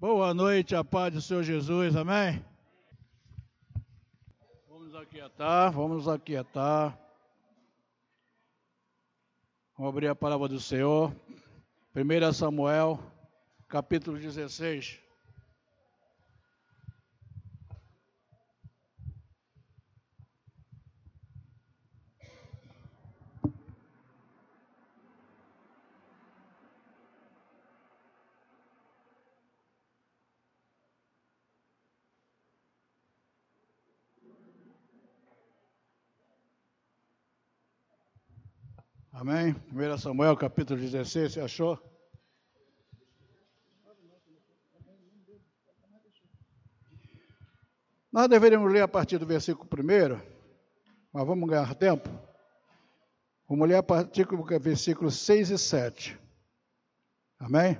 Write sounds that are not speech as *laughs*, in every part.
Boa noite, a paz do Senhor Jesus, amém? Vamos aquietar, vamos aquietar. Vamos abrir a palavra do Senhor. 1 Samuel, capítulo 16. Amém? 1 Samuel capítulo 16, você achou? Nós deveríamos ler a partir do versículo 1, mas vamos ganhar tempo. Vamos ler a partir do versículo 6 e 7. Amém?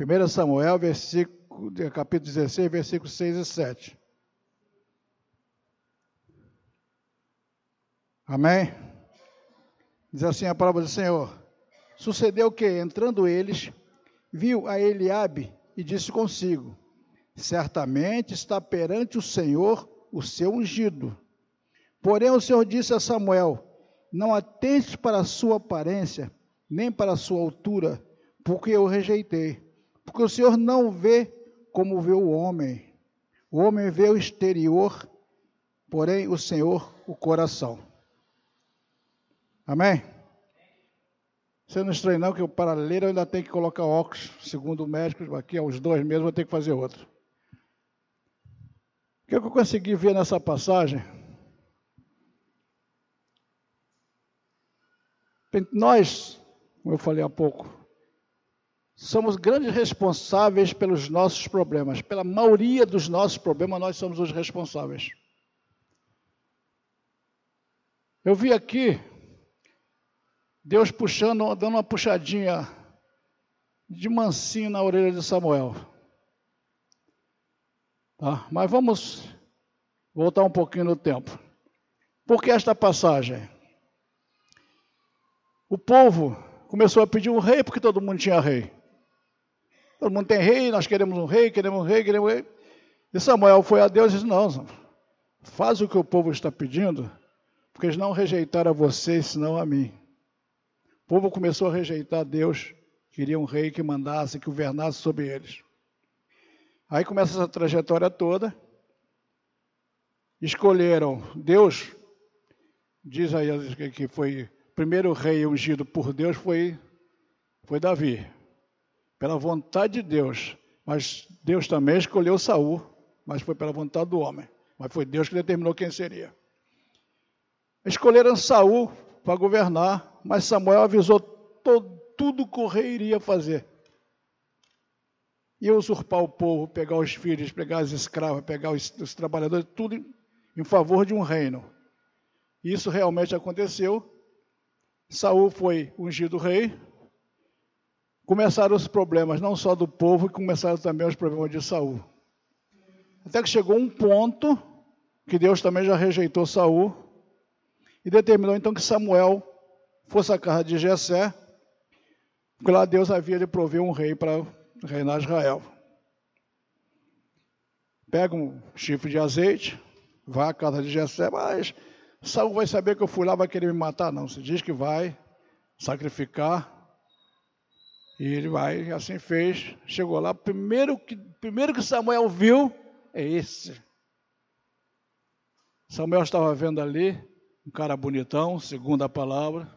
1 Samuel, versículo, capítulo 16, versículos 6 e 7. Amém? Diz assim a palavra do Senhor. Sucedeu que, entrando eles, viu a Eliabe e disse consigo: Certamente está perante o Senhor o seu ungido. Porém o Senhor disse a Samuel: Não atente para a sua aparência, nem para a sua altura, porque eu rejeitei. Porque o Senhor não vê como vê o homem. O homem vê o exterior, porém o Senhor o coração. Amém? Você não estranha não que o paralelo ainda tem que colocar óculos, segundo o médico, aqui aos dois meses vou ter que fazer outro. O que eu consegui ver nessa passagem? Nós, como eu falei há pouco, somos grandes responsáveis pelos nossos problemas. Pela maioria dos nossos problemas, nós somos os responsáveis. Eu vi aqui Deus puxando, dando uma puxadinha de mansinho na orelha de Samuel. Tá? Mas vamos voltar um pouquinho no tempo. Por que esta passagem? O povo começou a pedir um rei porque todo mundo tinha rei. Todo mundo tem rei, nós queremos um rei, queremos um rei, queremos um rei. E Samuel foi a Deus e disse: Não, faz o que o povo está pedindo, porque eles não rejeitaram a vocês, senão a mim. O povo começou a rejeitar Deus, queria um rei que mandasse, que governasse sobre eles. Aí começa essa trajetória toda. Escolheram Deus, diz aí que foi o primeiro rei ungido por Deus foi foi Davi. Pela vontade de Deus, mas Deus também escolheu Saul, mas foi pela vontade do homem. Mas foi Deus que determinou quem seria. Escolheram Saul para governar, mas Samuel avisou todo, tudo que o rei iria fazer. Ia usurpar o povo, pegar os filhos, pegar as escravas, pegar os, os trabalhadores, tudo em, em favor de um reino. Isso realmente aconteceu. Saul foi ungido rei. Começaram os problemas, não só do povo, começaram também os problemas de Saul. Até que chegou um ponto que Deus também já rejeitou Saul e determinou então que Samuel fosse à casa de Jessé, porque lá Deus havia de prover um rei para reinar Israel. Pega um chifre de azeite, vai à casa de Jessé, mas Saul vai saber que eu fui lá, vai querer me matar? Não, se diz que vai sacrificar, e ele vai, assim fez, chegou lá, primeiro que, primeiro que Samuel viu, é esse. Samuel estava vendo ali, um cara bonitão, segundo a palavra,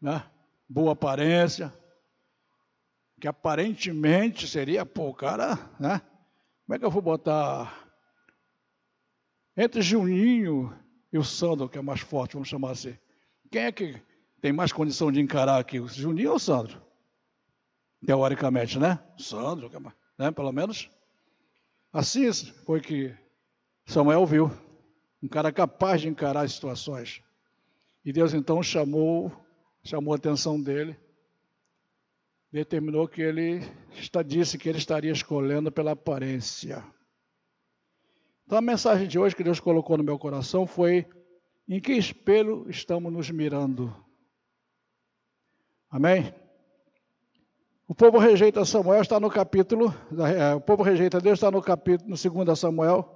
né? boa aparência, que aparentemente seria, pô, o cara, né? Como é que eu vou botar entre Juninho e o Sandro, que é mais forte, vamos chamar assim? Quem é que tem mais condição de encarar aqui, o Juninho ou o Sandro? Teoricamente, né? Sandro, né? pelo menos. Assim foi que Samuel viu um cara capaz de encarar as situações. E Deus então chamou, chamou a atenção dele, determinou que ele disse que ele estaria escolhendo pela aparência. Então a mensagem de hoje que Deus colocou no meu coração foi: em que espelho estamos nos mirando? Amém? O povo rejeita Samuel, está no capítulo, é, o povo rejeita Deus, está no capítulo, no 2 Samuel,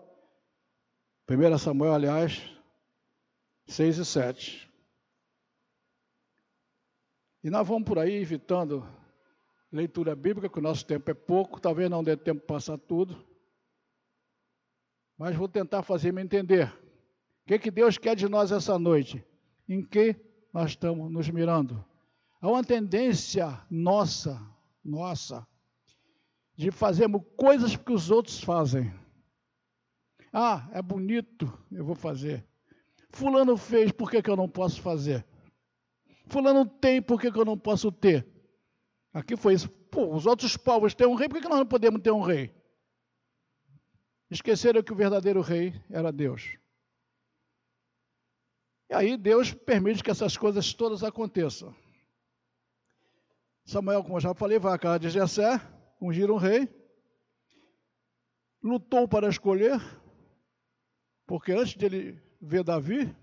1 Samuel, aliás, 6 e 7. E nós vamos por aí evitando leitura bíblica, que o nosso tempo é pouco, talvez não dê tempo para passar tudo. Mas vou tentar fazer me entender. O que, que Deus quer de nós essa noite? Em que nós estamos nos mirando? Há uma tendência nossa, nossa, de fazermos coisas que os outros fazem. Ah, é bonito, eu vou fazer. Fulano fez, por que, que eu não posso fazer? Fulano tem, por que, que eu não posso ter? Aqui foi isso. Pô, os outros povos têm um rei, por que, que nós não podemos ter um rei? Esqueceram que o verdadeiro rei era Deus. E aí Deus permite que essas coisas todas aconteçam. Samuel, como eu já falei, vai à casa de Jessé, ungir um rei, lutou para escolher, porque antes de ele ver Davi,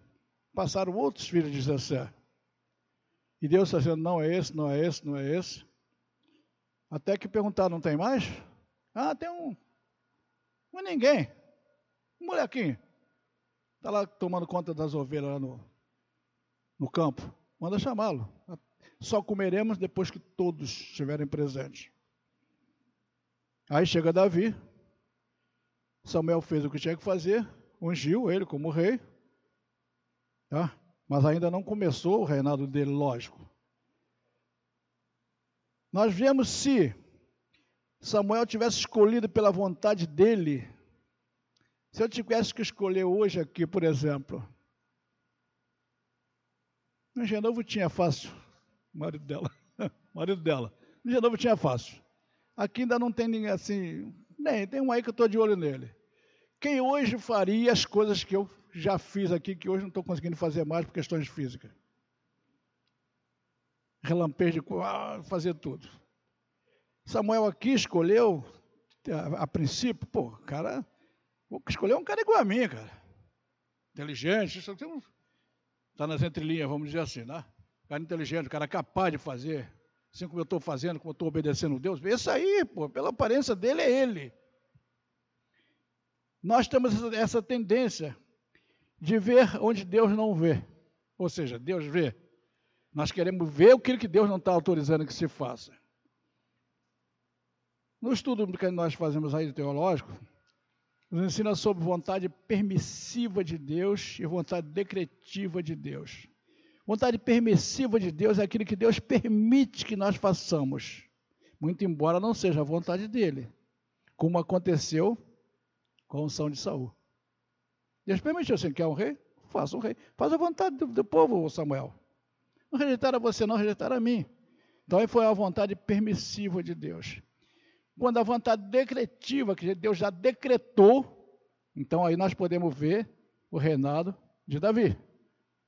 passaram outros filhos de Jessé. E Deus está dizendo, não é esse, não é esse, não é esse. Até que perguntaram, não tem mais? Ah, tem um. É ninguém. Um molequinho. Está lá tomando conta das ovelhas lá no, no campo. Manda chamá-lo. Só comeremos depois que todos estiverem presentes. Aí chega Davi. Samuel fez o que tinha que fazer, ungiu ele como rei. Tá? Mas ainda não começou o reinado dele, lógico. Nós vemos se Samuel tivesse escolhido pela vontade dele, se eu tivesse que escolher hoje aqui, por exemplo, no Genovo tinha fácil, marido dela, *laughs* marido dela, no Genovo tinha fácil. Aqui ainda não tem ninguém assim, nem, tem um aí que eu estou de olho nele. Quem hoje faria as coisas que eu já fiz aqui, que hoje não estou conseguindo fazer mais por questões físicas. Relampejo de ah, fazer tudo. Samuel aqui escolheu, a, a princípio, pô, cara, vou escolher um cara igual a mim, cara. Inteligente, está nas entrelinhas, vamos dizer assim, né? Cara inteligente, cara capaz de fazer, assim como eu estou fazendo, como eu estou obedecendo a Deus. Esse aí, pô, pela aparência dele, é ele. Nós temos essa tendência de ver onde Deus não vê. Ou seja, Deus vê. Nós queremos ver aquilo que Deus não está autorizando que se faça. No estudo que nós fazemos aí teológico, nos ensina sobre vontade permissiva de Deus e vontade decretiva de Deus. Vontade permissiva de Deus é aquilo que Deus permite que nós façamos, muito embora não seja a vontade dele, como aconteceu com a unção de Saul. Deus permitiu, assim, quer um rei? Faça um rei. Faz a vontade do, do povo, Samuel. Não rejeitaram você, não rejeitaram a mim. Então aí foi a vontade permissiva de Deus. Quando a vontade decretiva, que Deus já decretou, então aí nós podemos ver o reinado de Davi.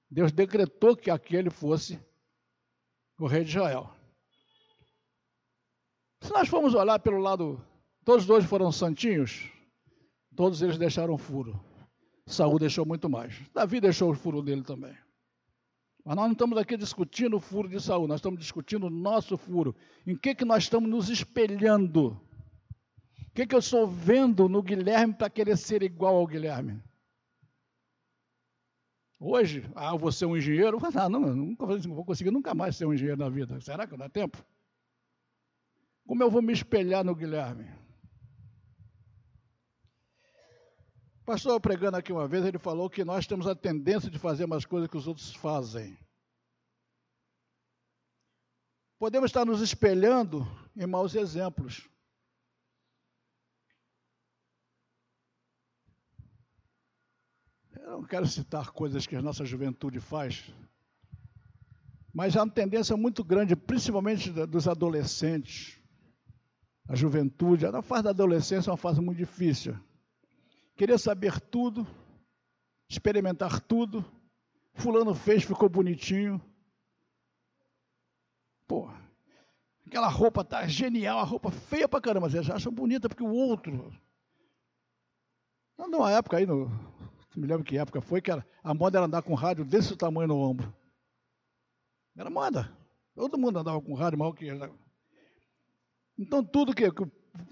Deus decretou que aquele fosse o rei de Israel. Se nós formos olhar pelo lado, todos dois foram santinhos, todos eles deixaram furo. Saul deixou muito mais. Davi deixou o furo dele também. Mas nós não estamos aqui discutindo o furo de Saul, nós estamos discutindo o nosso furo. Em que, que nós estamos nos espelhando? O que, que eu estou vendo no Guilherme para querer ser igual ao Guilherme? Hoje, ah, eu vou ser um engenheiro? Ah, não, nunca vou conseguir nunca mais ser um engenheiro na vida. Será que dá tempo? Como eu vou me espelhar no Guilherme? Pastor pregando aqui uma vez, ele falou que nós temos a tendência de fazer mais coisas que os outros fazem. Podemos estar nos espelhando em maus exemplos. Eu não quero citar coisas que a nossa juventude faz, mas há uma tendência muito grande, principalmente dos adolescentes. A juventude, a fase da adolescência é uma fase muito difícil querer saber tudo, experimentar tudo. Fulano fez, ficou bonitinho. Pô, aquela roupa tá genial, a roupa feia pra caramba, vocês acham bonita porque o outro. Não, numa época aí, no, não me lembro que época foi, que era, a moda era andar com rádio desse tamanho no ombro. Era moda. Todo mundo andava com rádio, mal que. Então, tudo que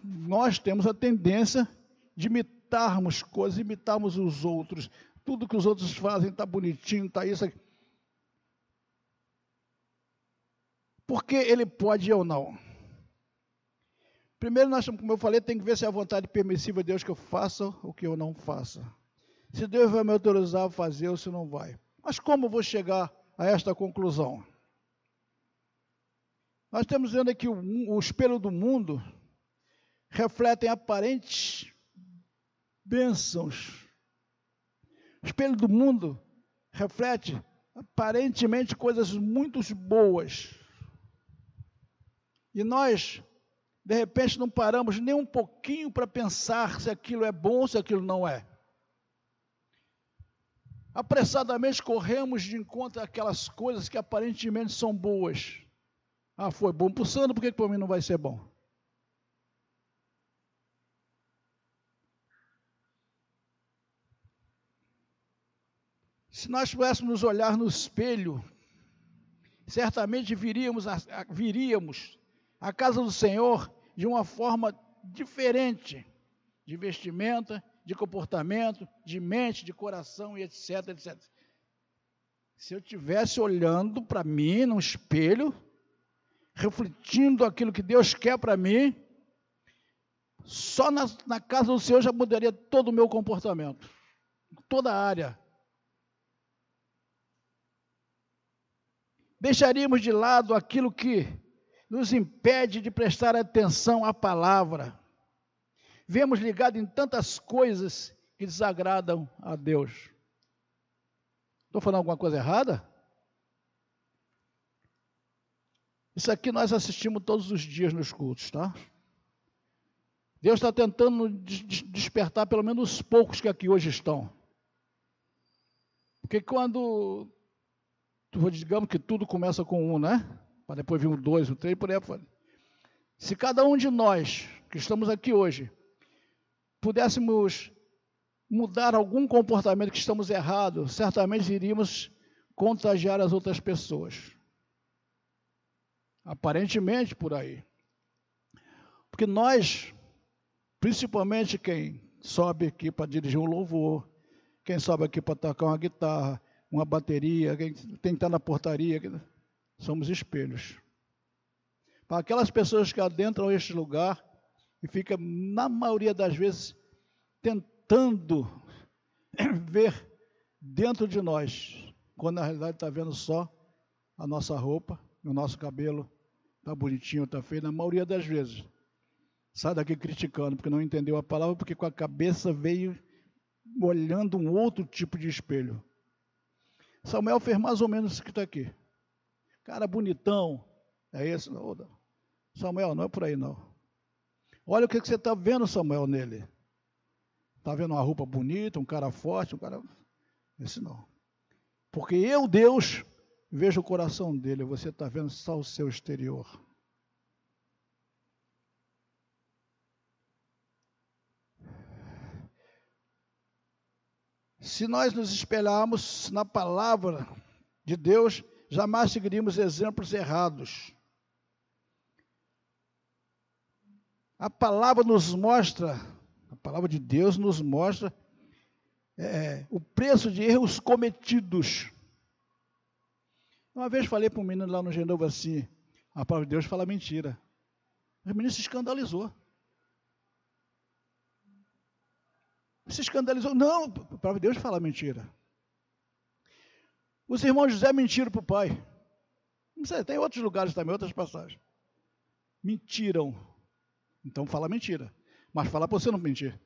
nós temos a tendência de imitarmos coisas, imitarmos os outros. Tudo que os outros fazem está bonitinho, está isso aqui. Porque ele pode ou não. Primeiro, nós, como eu falei, tem que ver se é a vontade permissiva de Deus que eu faça ou que eu não faça. Se Deus vai me autorizar a fazer ou se não vai. Mas como vou chegar a esta conclusão? Nós estamos vendo aqui o, o espelho do mundo refletem aparentes bênçãos. O espelho do mundo reflete aparentemente coisas muito boas. E nós, de repente, não paramos nem um pouquinho para pensar se aquilo é bom ou se aquilo não é. Apressadamente corremos de encontro àquelas coisas que aparentemente são boas. Ah, foi bom para o Sandro, por que para mim não vai ser bom? Se nós pudéssemos olhar no espelho, certamente viríamos a, viríamos a casa do Senhor de uma forma diferente de vestimenta, de comportamento, de mente, de coração e etc, etc. Se eu tivesse olhando para mim no espelho, refletindo aquilo que Deus quer para mim, só na, na, casa do Senhor já mudaria todo o meu comportamento, toda a área. Deixaríamos de lado aquilo que nos impede de prestar atenção à palavra. Vemos ligado em tantas coisas que desagradam a Deus. Estou falando alguma coisa errada? Isso aqui nós assistimos todos os dias nos cultos, tá? Deus está tentando despertar pelo menos os poucos que aqui hoje estão. Porque quando, digamos que tudo começa com um, né? Para depois vir um dois, um três, por aí fora. Se cada um de nós que estamos aqui hoje pudéssemos mudar algum comportamento que estamos errados, certamente iríamos contagiar as outras pessoas. Aparentemente por aí. Porque nós, principalmente quem sobe aqui para dirigir um louvor, quem sobe aqui para tocar uma guitarra, uma bateria, quem tem que estar na portaria, somos espelhos. Para aquelas pessoas que adentram este lugar e ficam, na maioria das vezes, tentando *clears throat* ver dentro de nós, quando na realidade está vendo só a nossa roupa, o nosso cabelo, está bonitinho, está feio, na maioria das vezes. Sai daqui criticando, porque não entendeu a palavra, porque com a cabeça veio olhando um outro tipo de espelho. Samuel fez mais ou menos isso que está aqui. Cara bonitão, é esse? Não. Samuel, não é por aí não. Olha o que, que você está vendo, Samuel, nele. Está vendo uma roupa bonita, um cara forte, um cara. Esse não. Porque eu, Deus, Veja o coração dele, você está vendo só o seu exterior. Se nós nos espelharmos na palavra de Deus, jamais seguiríamos exemplos errados. A palavra nos mostra, a palavra de Deus nos mostra é, o preço de erros cometidos uma vez falei para um menino lá no Genovo assim, a palavra de Deus fala mentira. O menino se escandalizou. Se escandalizou. Não, a palavra de Deus fala mentira. Os irmãos José mentiram para o pai. Não sei, tem outros lugares também, outras passagens. Mentiram. Então fala mentira. Mas fala para você não mentir.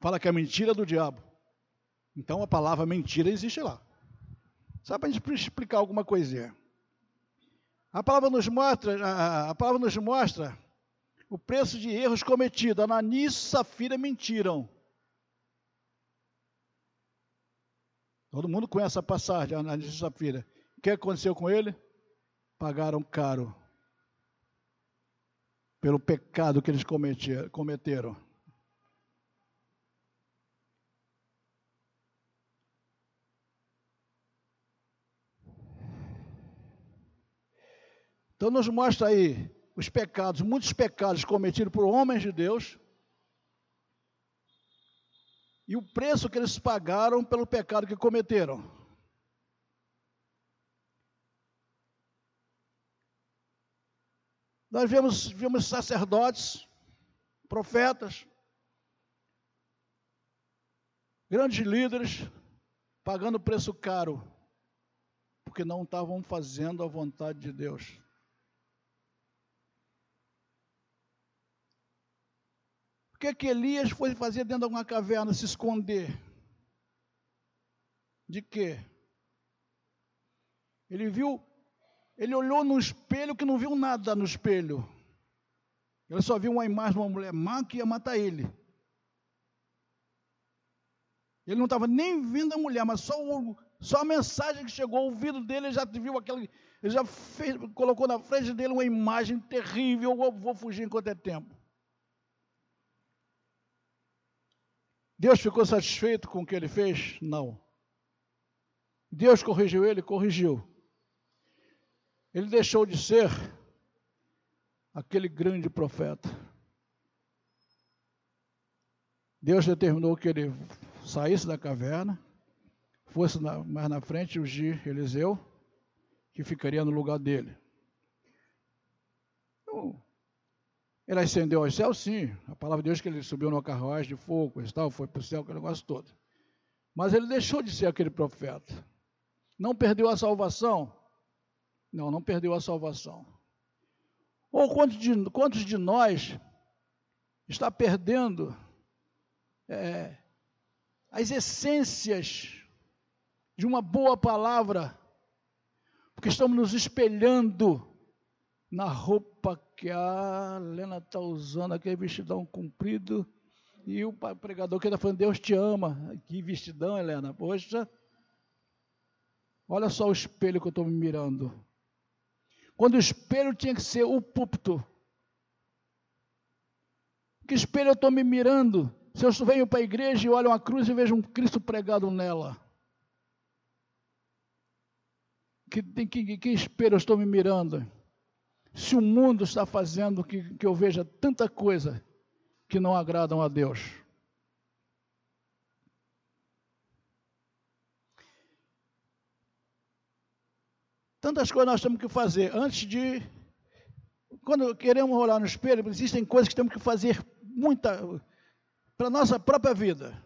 Fala que é mentira do diabo. Então a palavra mentira existe lá. Só para a gente explicar alguma coisinha. A palavra nos mostra, a, a palavra nos mostra o preço de erros cometidos. Ananias e Safira mentiram. Todo mundo conhece a passagem, Ananias e Safira. O que aconteceu com ele? Pagaram caro pelo pecado que eles cometeram. Então nos mostra aí os pecados, muitos pecados cometidos por homens de Deus, e o preço que eles pagaram pelo pecado que cometeram. Nós vemos, vemos sacerdotes, profetas, grandes líderes, pagando preço caro, porque não estavam fazendo a vontade de Deus. Que, é que Elias foi fazer dentro de uma caverna, se esconder? De quê? Ele viu ele olhou no espelho que não viu nada no espelho. Ele só viu uma imagem de uma mulher má que ia matar ele. Ele não estava nem vendo a mulher, mas só, o, só a mensagem que chegou ao ouvido dele, ele já viu aquele. Ele já fez, colocou na frente dele uma imagem terrível. Eu vou fugir enquanto é tempo. Deus ficou satisfeito com o que ele fez? Não. Deus corrigiu ele? Corrigiu ele deixou de ser aquele grande profeta. Deus determinou que ele saísse da caverna, fosse na, mais na frente ungir Eliseu, que ficaria no lugar dele. Então, ele ascendeu aos céus, sim. A palavra de Deus é que ele subiu numa carruagem de fogo e tal, foi para o céu, aquele negócio todo. Mas ele deixou de ser aquele profeta. Não perdeu a salvação, não, não perdeu a salvação. Ou quantos de, quantos de nós está perdendo é, as essências de uma boa palavra, porque estamos nos espelhando na roupa que a Helena está usando, aquele vestidão comprido, e o pregador que está falando, Deus te ama. Que vestidão, Helena. Poxa, olha só o espelho que eu estou me mirando. Quando o espelho tinha que ser o púlpito. Que espelho eu estou me mirando? Se eu venho para a igreja e olho uma cruz e vejo um Cristo pregado nela. Que, que, que espelho eu estou me mirando? Se o mundo está fazendo que, que eu veja tanta coisa que não agradam a Deus. Tantas coisas nós temos que fazer antes de. Quando queremos olhar no espelho, existem coisas que temos que fazer muita para a nossa própria vida.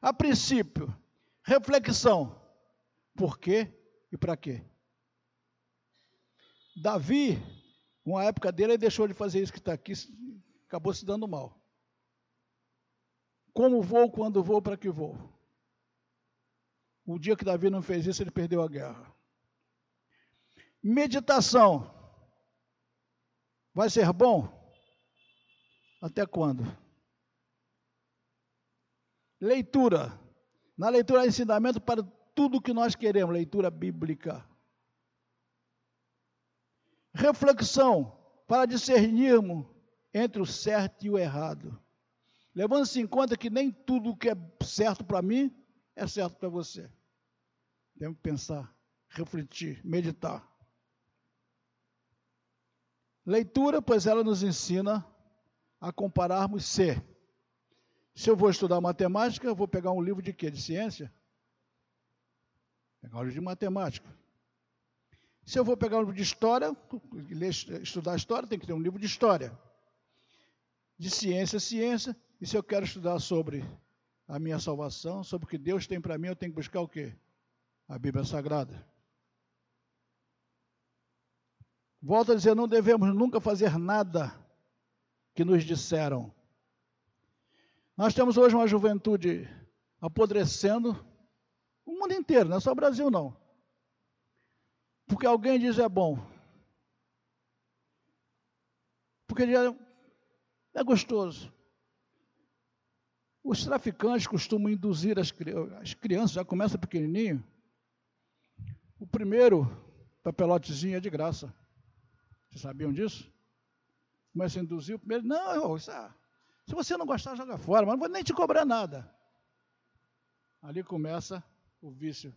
A princípio, reflexão. Por quê e para quê? Davi, uma época dele, ele deixou de fazer isso que está aqui, acabou se dando mal. Como vou, quando vou, para que vou? O dia que Davi não fez isso, ele perdeu a guerra. Meditação. Vai ser bom? Até quando? Leitura. Na leitura ensinamento para tudo que nós queremos, leitura bíblica. Reflexão para discernirmos entre o certo e o errado. Levando-se em conta que nem tudo que é certo para mim é certo para você. Temos que pensar, refletir, meditar. Leitura, pois ela nos ensina a compararmos se. Se eu vou estudar matemática, eu vou pegar um livro de quê? De ciência? Pegar um livro de matemática. Se eu vou pegar um livro de história, estudar história, tem que ter um livro de história. De ciência, ciência. E se eu quero estudar sobre a minha salvação, sobre o que Deus tem para mim, eu tenho que buscar o quê? A Bíblia Sagrada. Volto a dizer, não devemos nunca fazer nada que nos disseram. Nós temos hoje uma juventude apodrecendo, o mundo inteiro, não é só o Brasil não. Porque alguém diz é bom. Porque é, é gostoso. Os traficantes costumam induzir as, as crianças, já começa pequenininho. O primeiro papelotezinho é de graça. Vocês sabiam disso? Começa a induzir o primeiro. Não, isso é, se você não gostar, joga fora, mas não vou nem te cobrar nada. Ali começa o vício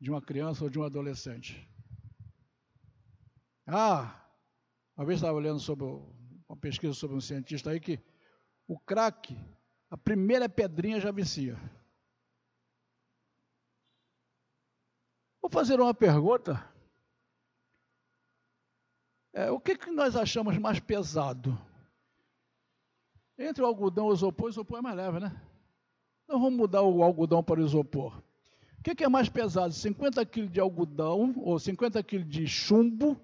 de uma criança ou de um adolescente. Ah, Uma vez estava lendo sobre uma pesquisa sobre um cientista aí que o crack, a primeira pedrinha já vicia. Vou fazer uma pergunta. É, o que, que nós achamos mais pesado? Entre o algodão e o isopor, o isopor é mais leve, né? Então vamos mudar o algodão para o isopor. O que, que é mais pesado? 50 quilos de algodão, ou 50 quilos de chumbo,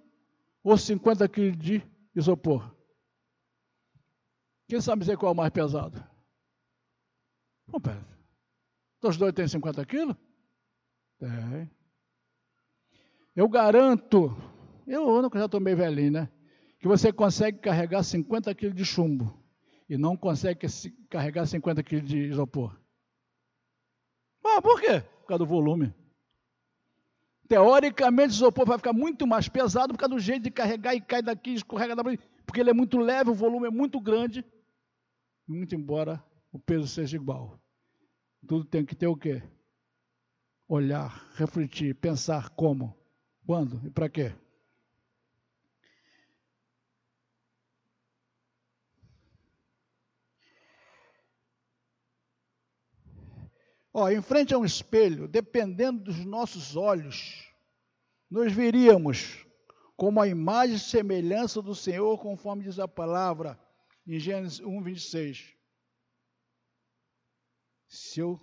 ou 50 quilos de isopor? Quem sabe dizer qual é o mais pesado? Bom, pera. Os dois têm 50 quilos? Tem. Eu garanto, eu já estou meio velhinho, né? Que você consegue carregar 50 quilos de chumbo e não consegue carregar 50 quilos de isopor. Ah, por quê? Por causa do volume. Teoricamente, o isopor vai ficar muito mais pesado por causa do jeito de carregar e cai daqui, escorrega daqui, porque ele é muito leve, o volume é muito grande, muito embora o peso seja igual. Tudo tem que ter o quê? Olhar, refletir, pensar como, quando e para quê. Ó, em frente a um espelho, dependendo dos nossos olhos, nos veríamos como a imagem e semelhança do Senhor, conforme diz a palavra em Gênesis 1, 26. Se eu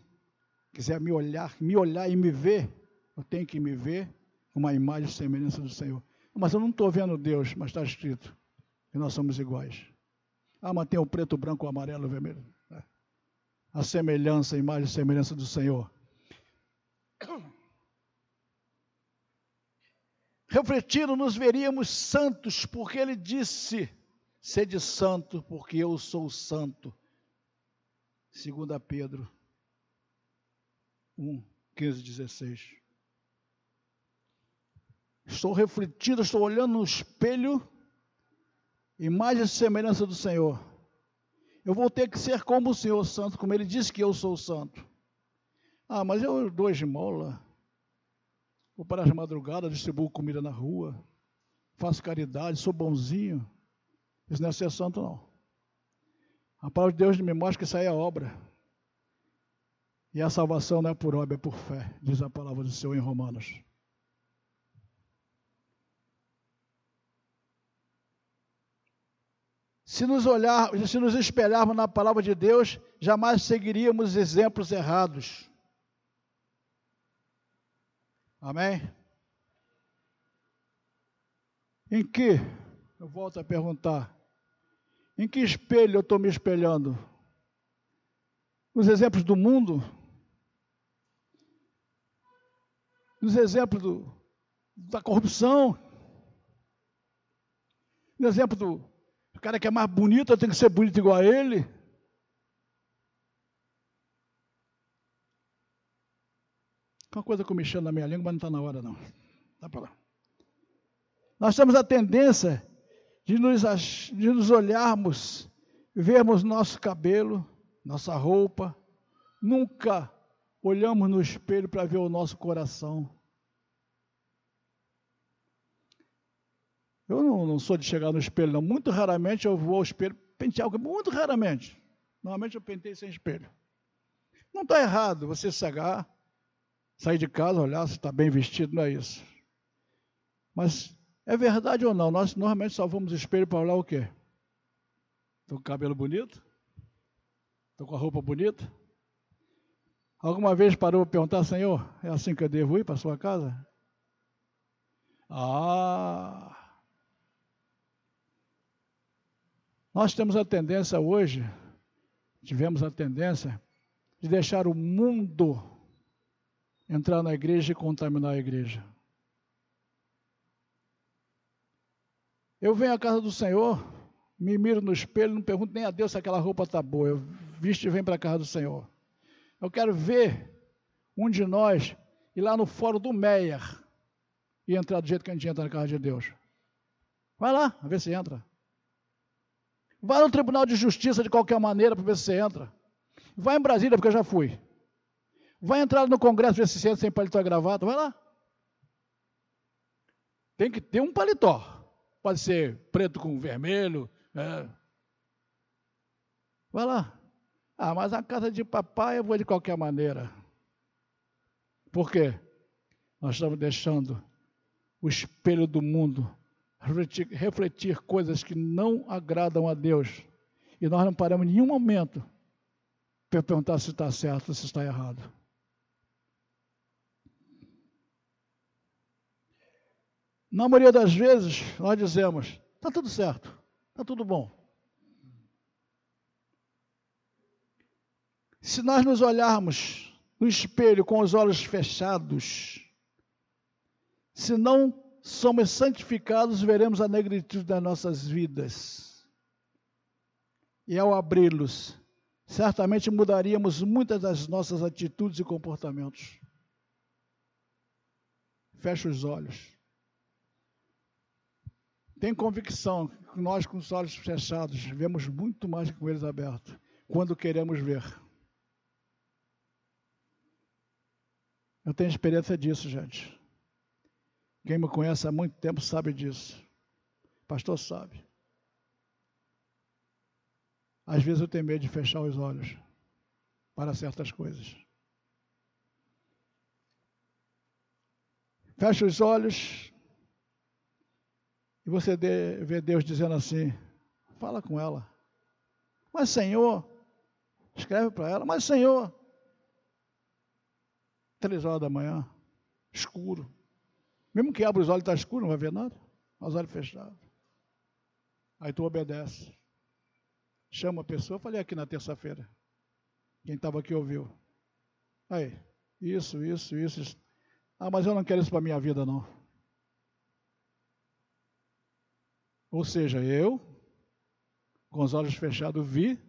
quiser me olhar, me olhar e me ver, eu tenho que me ver como a imagem e semelhança do Senhor. Mas eu não estou vendo Deus, mas está escrito que nós somos iguais. Ah, mas tem o preto, o branco, o amarelo, o vermelho a semelhança, a imagem e semelhança do Senhor. Refletindo, nos veríamos santos, porque ele disse: sede santo, porque eu sou santo. 2 Pedro 1, 15, 16. Estou refletindo, estou olhando no espelho, imagem e semelhança do Senhor. Eu vou ter que ser como o Senhor Santo, como ele disse que eu sou santo. Ah, mas eu dou esmola. Vou para as madrugadas, distribuo comida na rua. Faço caridade, sou bonzinho. Isso não é ser santo, não. A palavra de Deus me mostra que isso aí é obra. E a salvação não é por obra, é por fé, diz a palavra do Senhor em Romanos. Se nos olhar, se nos espelharmos na palavra de Deus, jamais seguiríamos exemplos errados. Amém? Em que, eu volto a perguntar, em que espelho eu estou me espelhando? Nos exemplos do mundo? Nos exemplos do, da corrupção? No exemplo do, o cara que é mais bonito, tenho que ser bonito igual a ele. Uma coisa que eu mexendo na minha língua, mas não está na hora não. Dá para lá. Nós temos a tendência de nos, de nos olharmos, vermos nosso cabelo, nossa roupa, nunca olhamos no espelho para ver o nosso coração. Eu não, não, sou de chegar no espelho, não. Muito raramente eu vou ao espelho pentear algo, muito raramente. Normalmente eu pentei sem espelho. Não está errado você cegar, sair de casa, olhar se está bem vestido, não é isso. Mas é verdade ou não? Nós normalmente só vamos ao espelho para olhar o quê? Estou com o cabelo bonito? Estou com a roupa bonita? Alguma vez parou para perguntar, Senhor, é assim que eu devo ir para a sua casa? Ah, Nós temos a tendência hoje, tivemos a tendência de deixar o mundo entrar na igreja e contaminar a igreja. Eu venho à casa do Senhor, me miro no espelho, não pergunto nem a Deus se aquela roupa está boa. Eu visto e venho para a casa do Senhor. Eu quero ver um de nós ir lá no fórum do Meyer e entrar do jeito que a gente entra na casa de Deus. Vai lá, a ver se entra. Vai no Tribunal de Justiça de qualquer maneira para ver se você entra. Vai em Brasília, porque eu já fui. Vai entrar no Congresso ver se você entra sem paletó e gravata. Vai lá. Tem que ter um paletó. pode ser preto com vermelho. É. Vai lá. Ah, mas a casa de papai eu vou de qualquer maneira. Por quê? Nós estamos deixando o espelho do mundo refletir, coisas que não agradam a Deus. E nós não paramos em nenhum momento para perguntar se está certo se está errado. Na maioria das vezes, nós dizemos: está tudo certo, está tudo bom. Se nós nos olharmos no espelho com os olhos fechados, se não somos santificados, veremos a negritude das nossas vidas. E ao abri-los, certamente mudaríamos muitas das nossas atitudes e comportamentos. Feche os olhos. Tem convicção que nós, com os olhos fechados, vemos muito mais que com eles abertos, quando queremos ver. Eu tenho experiência disso, gente. Quem me conhece há muito tempo sabe disso. pastor sabe. Às vezes eu tenho medo de fechar os olhos para certas coisas. Fecha os olhos e você vê Deus dizendo assim: fala com ela. Mas Senhor, escreve para ela, mas Senhor, três horas da manhã, escuro. Mesmo que abra os olhos, está escuro, não vai ver nada. Os olhos fechados. Aí tu obedece. Chama a pessoa, falei aqui na terça-feira. Quem estava aqui ouviu. Aí, isso, isso, isso, isso. Ah, mas eu não quero isso para minha vida, não. Ou seja, eu, com os olhos fechados, vi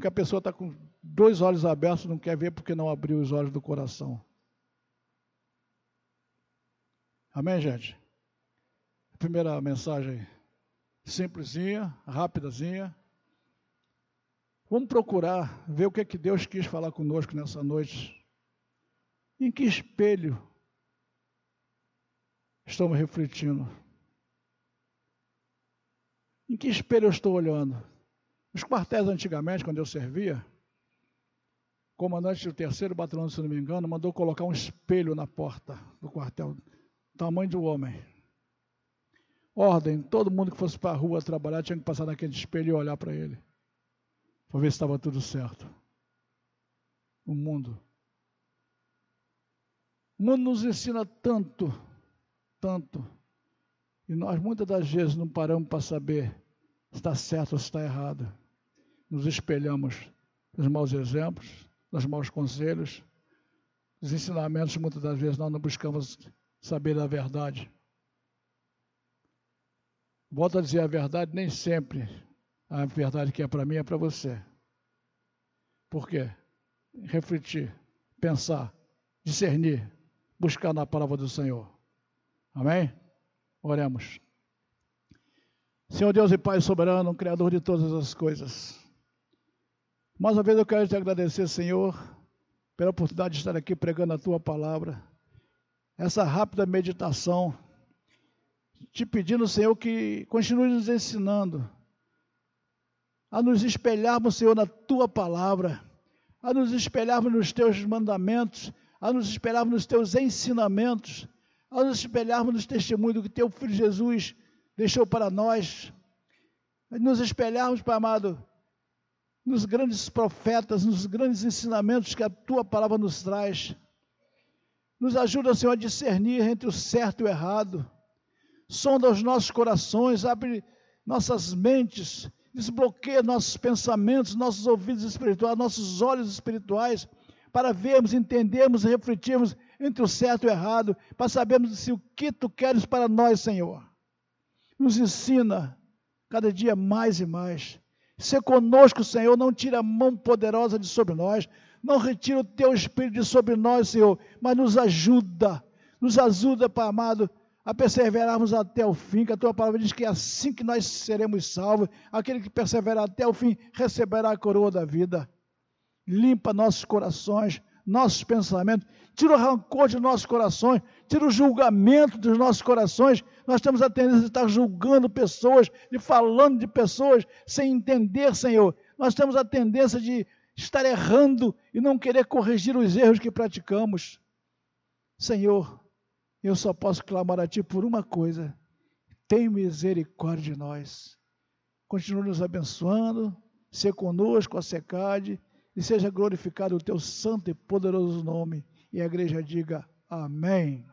que a pessoa está com dois olhos abertos, não quer ver porque não abriu os olhos do coração. Amém, gente? Primeira mensagem simplesinha, rapidazinha. Vamos procurar ver o que é que Deus quis falar conosco nessa noite. Em que espelho estamos refletindo? Em que espelho eu estou olhando? Os quartéis antigamente, quando eu servia, o comandante do terceiro batalhão, se não me engano, mandou colocar um espelho na porta do quartel tamanho do homem. Ordem, todo mundo que fosse para a rua trabalhar tinha que passar naquele espelho e olhar para ele. Para ver se estava tudo certo. O mundo. O mundo nos ensina tanto, tanto. E nós muitas das vezes não paramos para saber se está certo ou se está errado. Nos espelhamos nos maus exemplos, nos maus conselhos, os ensinamentos, muitas das vezes nós não buscamos saber a verdade. Volto a dizer a verdade, nem sempre a verdade que é para mim é para você. Por quê? Refletir, pensar, discernir, buscar na palavra do Senhor. Amém? Oremos. Senhor Deus e Pai soberano, Criador de todas as coisas. Mais uma vez eu quero te agradecer, Senhor, pela oportunidade de estar aqui pregando a tua palavra essa rápida meditação, te pedindo, Senhor, que continue nos ensinando a nos espelharmos, Senhor, na tua palavra, a nos espelharmos nos teus mandamentos, a nos espelharmos nos teus ensinamentos, a nos espelharmos nos testemunhos que teu filho Jesus deixou para nós, a nos espelharmos, Pai amado, nos grandes profetas, nos grandes ensinamentos que a tua palavra nos traz. Nos ajuda, Senhor, a discernir entre o certo e o errado. Sonda os nossos corações, abre nossas mentes, desbloqueia nossos pensamentos, nossos ouvidos espirituais, nossos olhos espirituais, para vermos, entendermos e refletirmos entre o certo e o errado, para sabermos se o que tu queres para nós, Senhor. Nos ensina cada dia mais e mais. Ser conosco, Senhor, não tira a mão poderosa de sobre nós, não retira o teu espírito de sobre nós, Senhor, mas nos ajuda, nos ajuda, Pai amado, a perseverarmos até o fim, que a tua palavra diz que é assim que nós seremos salvos, aquele que perseverar até o fim receberá a coroa da vida. Limpa nossos corações, nossos pensamentos, tira o rancor de nossos corações, tira o julgamento dos nossos corações. Nós temos a tendência de estar julgando pessoas, de falando de pessoas sem entender, Senhor. Nós temos a tendência de estar errando e não querer corrigir os erros que praticamos. Senhor, eu só posso clamar a Ti por uma coisa: tem misericórdia de nós. Continue nos abençoando, ser conosco, a secade, e seja glorificado o Teu santo e poderoso nome. E a igreja diga amém.